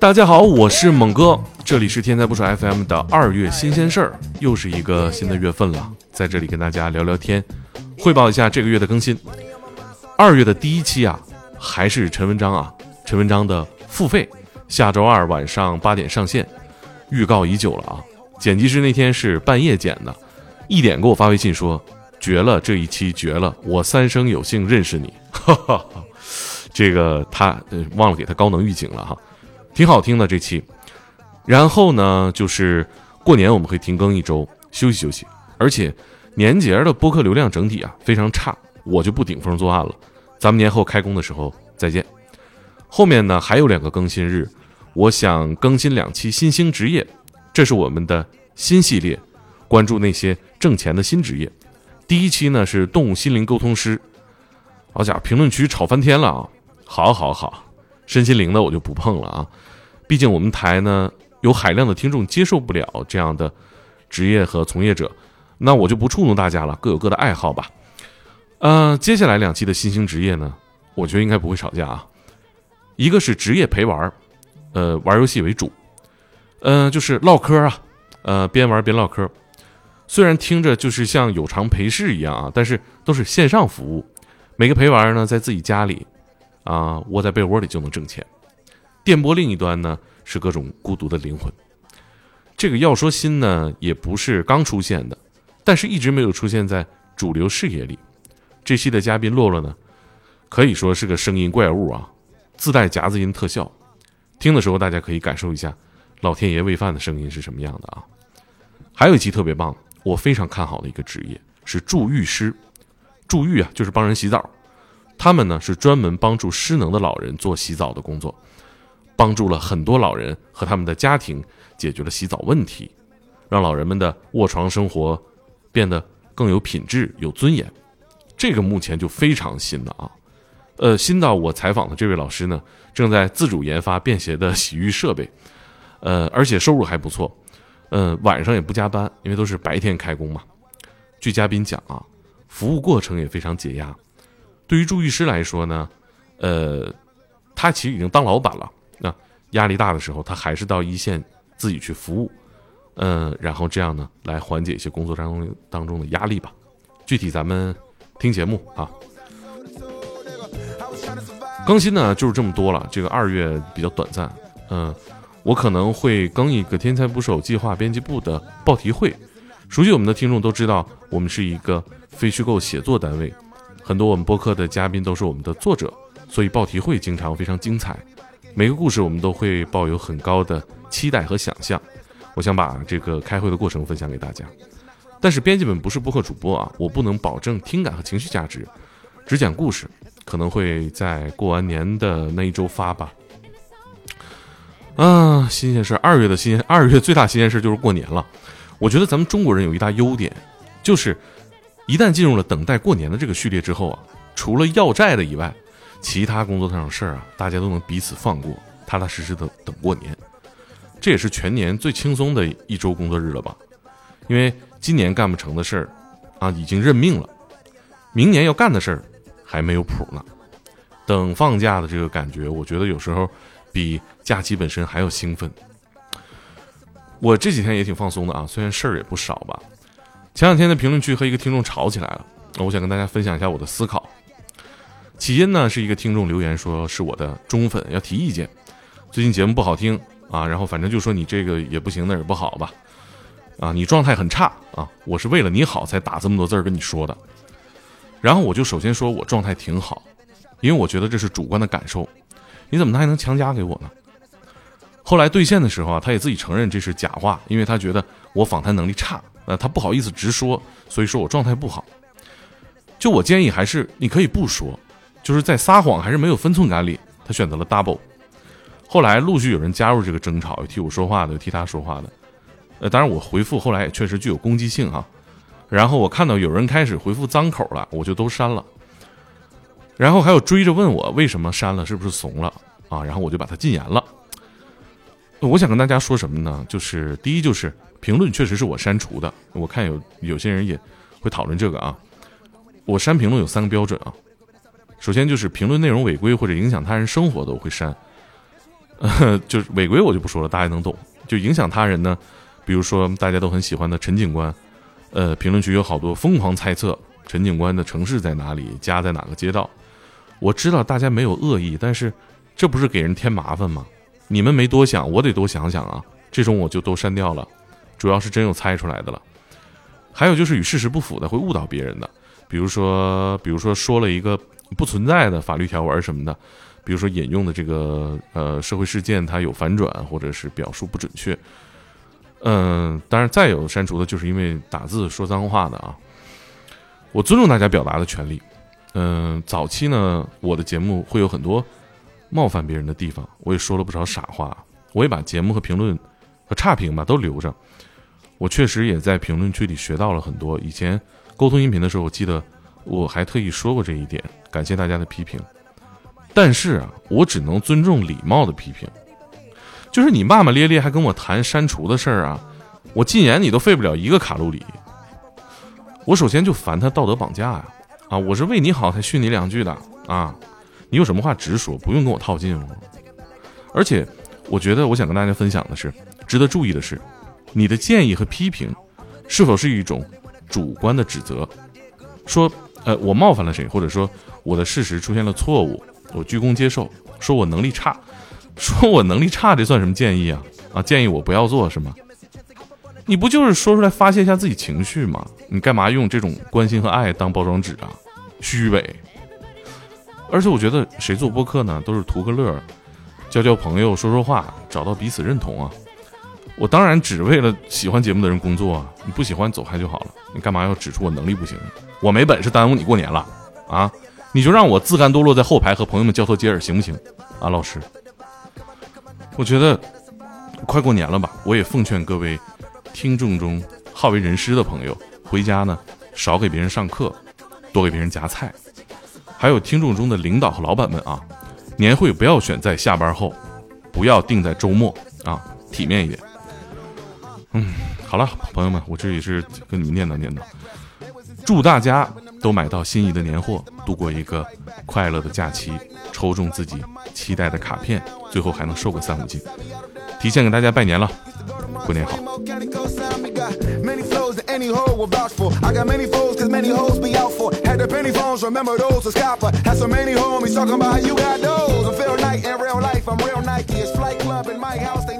大家好，我是猛哥，这里是天才不说 FM 的二月新鲜事儿，又是一个新的月份了，在这里跟大家聊聊天，汇报一下这个月的更新。二月的第一期啊，还是陈文章啊，陈文章的付费，下周二晚上八点上线，预告已久了啊。剪辑师那天是半夜剪的，一点给我发微信说绝了，这一期绝了，我三生有幸认识你，哈哈哈。这个他忘了给他高能预警了哈。挺好听的这期，然后呢，就是过年我们会停更一周，休息休息。而且年节的播客流量整体啊非常差，我就不顶风作案了。咱们年后开工的时候再见。后面呢还有两个更新日，我想更新两期新兴职业，这是我们的新系列，关注那些挣钱的新职业。第一期呢是动物心灵沟通师，好家伙，评论区吵翻天了啊！好好好，身心灵的我就不碰了啊。毕竟我们台呢有海量的听众接受不了这样的职业和从业者，那我就不触怒大家了，各有各的爱好吧。呃，接下来两期的新兴职业呢，我觉得应该不会吵架啊。一个是职业陪玩，呃，玩游戏为主，呃，就是唠嗑啊，呃，边玩边唠嗑。虽然听着就是像有偿陪侍一样啊，但是都是线上服务，每个陪玩呢在自己家里啊窝在被窝里就能挣钱。电波另一端呢是各种孤独的灵魂。这个要说新呢，也不是刚出现的，但是一直没有出现在主流视野里。这期的嘉宾洛洛呢，可以说是个声音怪物啊，自带夹子音特效，听的时候大家可以感受一下老天爷喂饭的声音是什么样的啊。还有一期特别棒，我非常看好的一个职业是助浴师。助浴啊，就是帮人洗澡，他们呢是专门帮助失能的老人做洗澡的工作。帮助了很多老人和他们的家庭解决了洗澡问题，让老人们的卧床生活变得更有品质、有尊严。这个目前就非常新了啊，呃，新到我采访的这位老师呢，正在自主研发便携的洗浴设备，呃，而且收入还不错，嗯，晚上也不加班，因为都是白天开工嘛。据嘉宾讲啊，服务过程也非常解压。对于助浴师来说呢，呃，他其实已经当老板了。那压力大的时候，他还是到一线自己去服务，嗯，然后这样呢，来缓解一些工作当中当中的压力吧。具体咱们听节目啊。更新呢就是这么多了，这个二月比较短暂，嗯，我可能会更一个天才捕手计划编辑部的报题会。熟悉我们的听众都知道，我们是一个非虚构写作单位，很多我们播客的嘉宾都是我们的作者，所以报题会经常非常精彩。每个故事我们都会抱有很高的期待和想象，我想把这个开会的过程分享给大家。但是编辑们不是播客主播啊，我不能保证听感和情绪价值，只讲故事，可能会在过完年的那一周发吧。啊，新鲜事二月的新鲜，二月最大新鲜事就是过年了。我觉得咱们中国人有一大优点，就是一旦进入了等待过年的这个序列之后啊，除了要债的以外。其他工作上的事儿啊，大家都能彼此放过，踏踏实实的等过年。这也是全年最轻松的一周工作日了吧？因为今年干不成的事儿啊，已经认命了；明年要干的事儿还没有谱呢。等放假的这个感觉，我觉得有时候比假期本身还要兴奋。我这几天也挺放松的啊，虽然事儿也不少吧。前两天在评论区和一个听众吵起来了，我想跟大家分享一下我的思考。起因呢是一个听众留言说是我的忠粉要提意见，最近节目不好听啊，然后反正就说你这个也不行那也不好吧，啊你状态很差啊，我是为了你好才打这么多字儿跟你说的，然后我就首先说我状态挺好，因为我觉得这是主观的感受，你怎么还能强加给我呢？后来兑现的时候啊，他也自己承认这是假话，因为他觉得我访谈能力差，呃他不好意思直说，所以说我状态不好，就我建议还是你可以不说。就是在撒谎还是没有分寸感里，他选择了 double。后来陆续有人加入这个争吵，有替我说话的，有替他说话的。呃，当然我回复后来也确实具有攻击性哈。然后我看到有人开始回复脏口了，我就都删了。然后还有追着问我为什么删了，是不是怂了啊？然后我就把他禁言了。我想跟大家说什么呢？就是第一，就是评论确实是我删除的。我看有有些人也会讨论这个啊。我删评论有三个标准啊。首先就是评论内容违规或者影响他人生活的，我会删。呃 就是违规我就不说了，大家能懂。就影响他人呢，比如说大家都很喜欢的陈警官，呃，评论区有好多疯狂猜测陈警官的城市在哪里，家在哪个街道。我知道大家没有恶意，但是这不是给人添麻烦吗？你们没多想，我得多想想啊。这种我就都删掉了，主要是真有猜出来的了。还有就是与事实不符的，会误导别人的，比如说，比如说说了一个不存在的法律条文什么的，比如说引用的这个呃社会事件它有反转，或者是表述不准确。嗯，当然再有删除的就是因为打字说脏话的啊。我尊重大家表达的权利。嗯，早期呢，我的节目会有很多冒犯别人的地方，我也说了不少傻话，我也把节目和评论和差评吧都留着。我确实也在评论区里学到了很多。以前沟通音频的时候，我记得我还特意说过这一点，感谢大家的批评。但是啊，我只能尊重礼貌的批评。就是你骂骂咧咧还跟我谈删除的事儿啊，我禁言你都费不了一个卡路里。我首先就烦他道德绑架呀。啊，我是为你好才训你两句的啊！你有什么话直说，不用跟我套近乎。而且，我觉得我想跟大家分享的是，值得注意的是，你的建议和批评是否是一种主观的指责？说，呃，我冒犯了谁，或者说我的事实出现了错误，我鞠躬接受，说我能力差，说我能力差，这算什么建议啊？啊，建议我不要做是吗？你不就是说出来发泄一下自己情绪吗？你干嘛用这种关心和爱当包装纸啊？虚伪。而且我觉得谁做播客呢，都是图个乐，交交朋友，说说话，找到彼此认同啊。我当然只为了喜欢节目的人工作啊。你不喜欢走开就好了。你干嘛要指出我能力不行？我没本事耽误你过年了啊？你就让我自甘堕落在后排和朋友们交头接耳行不行？啊，老师，我觉得快过年了吧，我也奉劝各位。听众中好为人师的朋友，回家呢少给别人上课，多给别人夹菜。还有听众中的领导和老板们啊，年会不要选在下班后，不要定在周末啊，体面一点。嗯，好了，朋友们，我这也是跟你们念叨念叨，祝大家都买到心仪的年货，度过一个快乐的假期，抽中自己期待的卡片，最后还能瘦个三五斤。提前给大家拜年了，过年好。Any hoe will vouch for. I got many foes, cause many hoes be out for. The penny phones, remember those was copper. Had so many homies talking about how you got those. I'm Phil Knight in real life, I'm real Nike. It's Flight Club in my house, they